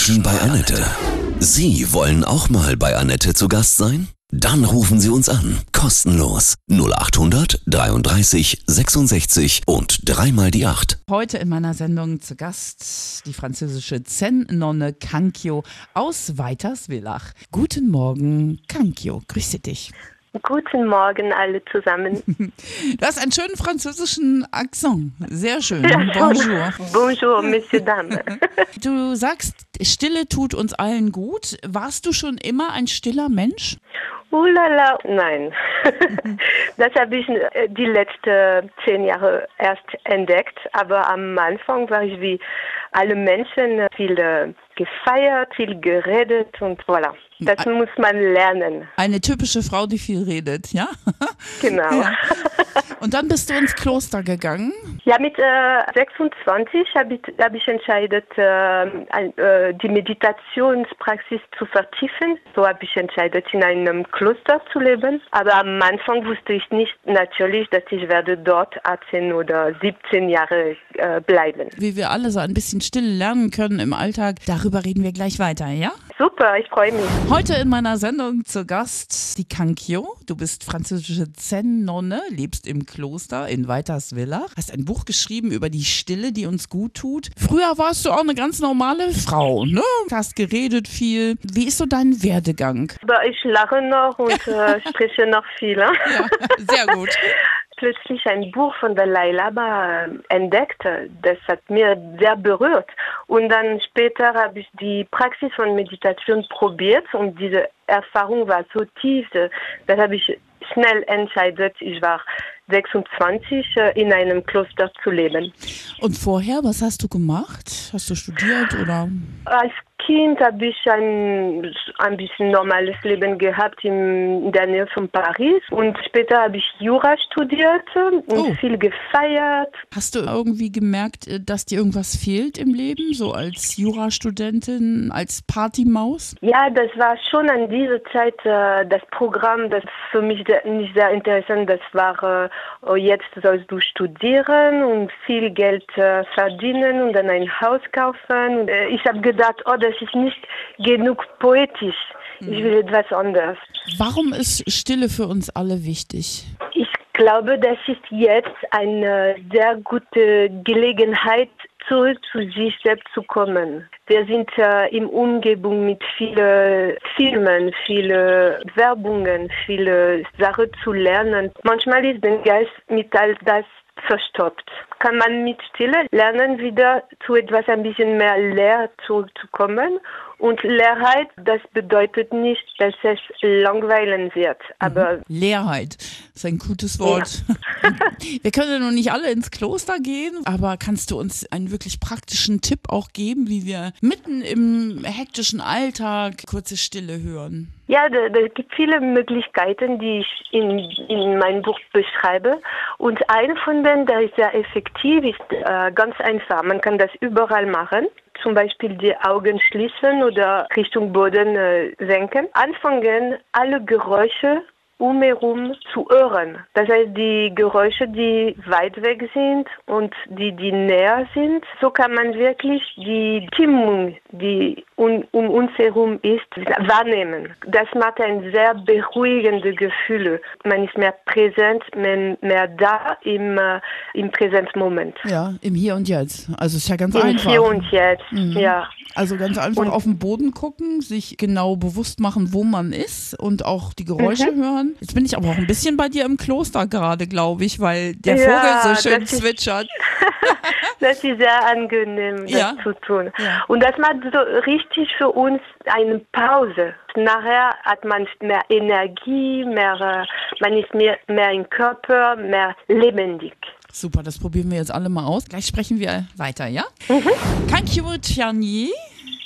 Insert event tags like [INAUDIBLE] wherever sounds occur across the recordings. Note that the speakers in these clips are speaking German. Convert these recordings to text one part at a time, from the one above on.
Menschen bei Annette. Sie wollen auch mal bei Annette zu Gast sein? Dann rufen Sie uns an. Kostenlos. 0800 33 66 und dreimal die 8. Heute in meiner Sendung zu Gast die französische Zen-Nonne Kankyo aus Weiterswillach. Guten Morgen, Kankyo. Grüße dich. Guten Morgen alle zusammen. [LAUGHS] Du hast einen schönen französischen Akzent. Sehr schön. Bonjour. [LAUGHS] Bonjour, Monsieur Dame. [LAUGHS] Du sagst, Stille tut uns allen gut. Warst du schon immer ein stiller Mensch? Ulala, nein. Das habe ich äh, die letzten zehn Jahre erst entdeckt. Aber am Anfang war ich wie alle Menschen viel äh, gefeiert, viel geredet und voilà. Das muss man lernen. Eine typische Frau, die viel redet, ja? [LAUGHS] Genau. Ja. Und dann bist du ins Kloster gegangen. Ja, mit äh, 26 habe ich, hab ich entscheidet, äh, äh, die Meditationspraxis zu vertiefen. So habe ich entscheidet, in einem Kloster zu leben. Aber am Anfang wusste ich nicht natürlich, dass ich werde dort 18 oder 17 Jahre äh, bleiben. Wie wir alle so ein bisschen still lernen können im Alltag, darüber reden wir gleich weiter, ja? Super, ich freue mich. Heute in meiner Sendung zu Gast die Kankyo. Du bist französische Zen-Nonne, lebst im Kloster in Weiterswillach, hast ein Buch geschrieben über die Stille, die uns gut tut. Früher warst du auch eine ganz normale Frau, ne? Hast geredet viel. Wie ist so dein Werdegang? Ich lache noch und äh, [LAUGHS] spreche noch viel. Hein? Ja, sehr gut. [LAUGHS] plötzlich ein Buch von Dalai Lama äh, entdeckt. Das hat mir sehr berührt. Und dann später habe ich die Praxis von Meditation probiert und diese Erfahrung war so tief, dass habe ich schnell entscheidet, ich war 26 äh, in einem Kloster zu leben. Und vorher, was hast du gemacht? Hast du studiert oder? Als Kind habe ich ein, ein bisschen normales Leben gehabt in, der Nähe von Paris und später habe ich Jura studiert und Oh. viel gefeiert. Hast du irgendwie gemerkt, äh, dass dir irgendwas fehlt im Leben, so als Jurastudentin, als Partymaus? Ja, das war schon an dieser Zeit äh, das Programm, das für mich nicht sehr interessant. Das war, äh, oh, jetzt sollst du studieren und viel Geld äh, verdienen und dann ein Haus kaufen. Und, äh, ich habe gedacht, oh, das ist nicht genug poetisch. Ich will etwas anderes. Warum ist Stille für uns alle wichtig? Ich glaube, das ist jetzt eine sehr gute Gelegenheit, zurück zu sich selbst zu kommen. Wir sind äh, in Umgebung mit vielen Filmen, viele Werbungen, viele Sachen zu lernen. Manchmal ist der Geist mit all das verstopft. Kann man mit Stille lernen, wieder zu etwas ein bisschen mehr leer zurückzukommen. Und Leerheit, das bedeutet nicht, dass es langweilen wird. Aber Leerheit ist ein gutes Wort. [LAUGHS] Wir können ja noch nicht alle ins Kloster gehen, aber kannst du uns einen wirklich praktischen Tipp auch geben, wie wir mitten im hektischen Alltag kurze Stille hören? Ja, da, da gibt viele Möglichkeiten, die ich in, in meinem Buch beschreibe. Und ein von denen, der ist sehr effektiv, ist äh, ganz einfach. Man kann das überall machen. Zum Beispiel die Augen schließen oder Richtung Boden äh, senken. Anfangen, alle Geräusche um herum zu hören. Das heißt, die Geräusche, die weit weg sind und die, die näher sind, so kann man wirklich die Stimmung, die um, um uns herum ist, wahrnehmen. Das macht ein sehr beruhigendes Gefühl. Man ist mehr präsent, mehr, mehr da im, äh, im Präsenzmoment. Ja, im Hier und Jetzt. Also ist ja ganz Im einfach. Hier und Jetzt, ja. Also ganz einfach Und- auf den Boden gucken, sich genau bewusst machen, wo man ist und auch die Geräusche Mhm. hören. Jetzt bin ich aber auch ein bisschen bei dir im Kloster gerade, glaube ich, weil der Ja, Vogel so schön ist- zwitschert. [LAUGHS] [LAUGHS] Das ist sehr angenehm, das Ja. zu tun. Ja. Und das macht so richtig für uns eine Pause. Nachher hat man mehr Energie, mehr, man ist mehr, mehr im Körper, mehr lebendig. Super, das probieren wir jetzt alle mal aus. Gleich sprechen wir weiter, ja? Mhm. Kankyo Tianier.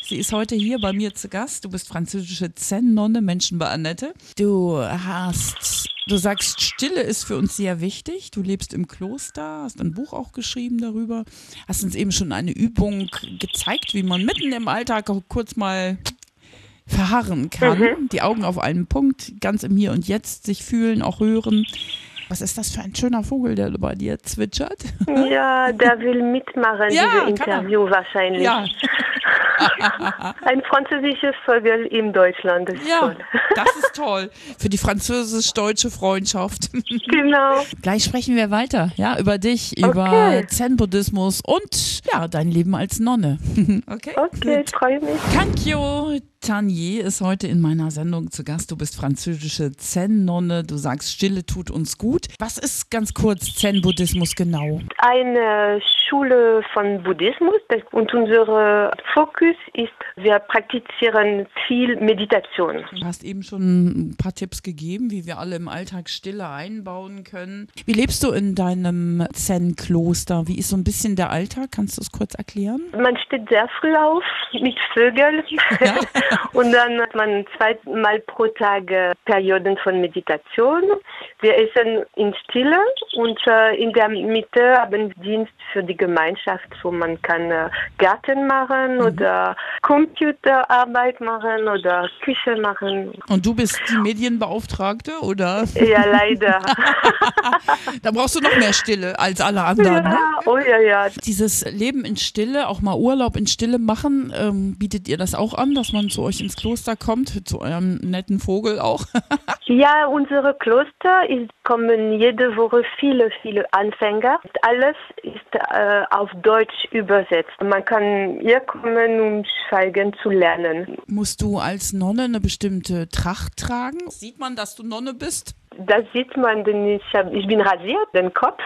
Sie ist heute hier bei mir zu Gast. Du bist französische Zen-Nonne, Menschen bei Annette. Du hast, du sagst, Stille ist für uns sehr wichtig. Du lebst im Kloster, hast ein Buch auch geschrieben darüber. Hast uns eben schon eine Übung gezeigt, wie man mitten im Alltag auch kurz mal verharren kann. Die Augen auf einen Punkt, ganz im Hier und Jetzt sich fühlen, auch hören. Was ist das für ein schöner Vogel, der bei dir zwitschert? Ja, der will mitmachen, [LAUGHS] Ja, dieses er. Interview wahrscheinlich. Ja. [LAUGHS] [LAUGHS] Ein französisches Vogel in Deutschland. Das ist Ja, toll. das ist toll. Für die französisch-deutsche Freundschaft. Genau. Gleich sprechen wir weiter, ja, über dich, über Okay. Zen-Buddhismus und ja, dein Leben als Nonne. [LAUGHS] Okay? Okay, ich freue mich. Kankyo Tanier ist heute in meiner Sendung zu Gast. Du bist französische Zen-Nonne. Du sagst, Stille tut uns gut. Was ist ganz kurz Zen-Buddhismus genau? Eine Schule von Buddhismus und unser Fokus ist, wir praktizieren viel Meditation. Du hast eben schon ein paar Tipps gegeben, wie wir alle im Alltag Stille einbauen können. Wie lebst du in deinem Zen-Kloster? Wie ist so ein bisschen der Alltag? Kannst du es kurz erklären? Man steht sehr früh auf mit Vögeln [LAUGHS] und dann hat man zweimal pro Tag äh, Perioden von Meditation. Wir essen in Stille und äh, in der Mitte haben wir Dienst für die Gemeinschaft, wo man kann äh, Garten machen oder Computerarbeit machen oder Küche machen. Und du bist die Medienbeauftragte, oder? Ja, leider. [LAUGHS] Da brauchst du noch mehr Stille als alle anderen. Ne? ja, oh ja, ja. Dieses Leben in Stille, auch mal Urlaub in Stille machen, ähm, bietet ihr das auch an, dass man zu euch ins Kloster kommt, zu eurem netten Vogel auch? [LAUGHS] Ja, unsere Kloster ist, kommen jede Woche viele, viele Anfänger. Alles ist äh, auf Deutsch übersetzt. Man kann hier kommen, um Schweigen zu lernen. Musst du als Nonne eine bestimmte Tracht tragen? Sieht man, dass du Nonne bist? Das sieht man, denn ich, hab, ich bin rasiert, den Kopf,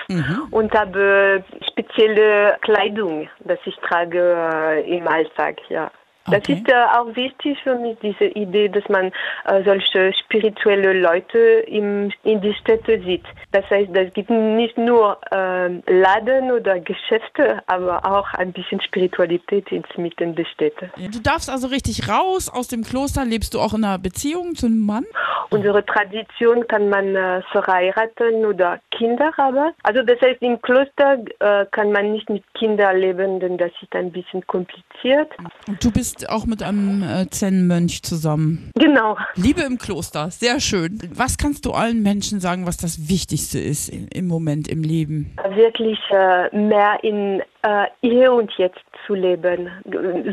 und habe spezielle Kleidung, das ich trage äh, im Alltag, ja. Das Okay. ist äh, auch wichtig für mich, diese Idee, dass man äh, solche spirituelle Leute im, in die Städte sieht. Das heißt, es gibt nicht nur ähm, Laden oder Geschäfte, aber auch ein bisschen Spiritualität inmitten der Städte. Du darfst also richtig raus aus dem Kloster. Lebst du auch in einer Beziehung zu einem Mann? Unsere Tradition kann man äh, verheiraten oder Kinder haben. Also das heißt, im Kloster äh, kann man nicht mit Kindern leben, denn das ist ein bisschen kompliziert. Und du bist auch mit einem äh, Zen-Mönch zusammen. Genau. Liebe im Kloster, sehr schön. Was kannst du allen Menschen sagen, was das Wichtigste ist im im Moment im Leben? Wirklich äh, mehr in äh, hier und jetzt zu leben.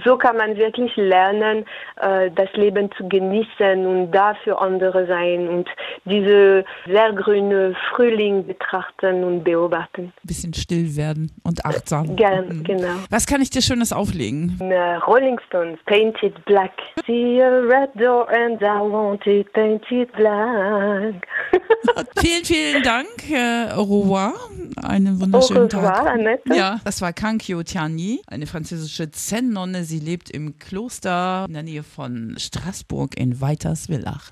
So kann man wirklich lernen, äh, das Leben zu genießen und da für andere sein und diese sehr grüne Frühling betrachten und beobachten. Ein bisschen still werden und achtsam. Gern, Mhm. genau. Was kann ich dir Schönes auflegen? Uh, Rolling Stones, Painted Black. See a red door and I want it painted black. [LAUGHS] vielen, vielen Dank, äh, au revoir. Einen wunderschönen Au revoir, Tag. Annette. Ja, das war Kankyo Tianyi, eine französische Zen-Nonne. Sie lebt im Kloster in der Nähe von Straßburg in Weiterswillach.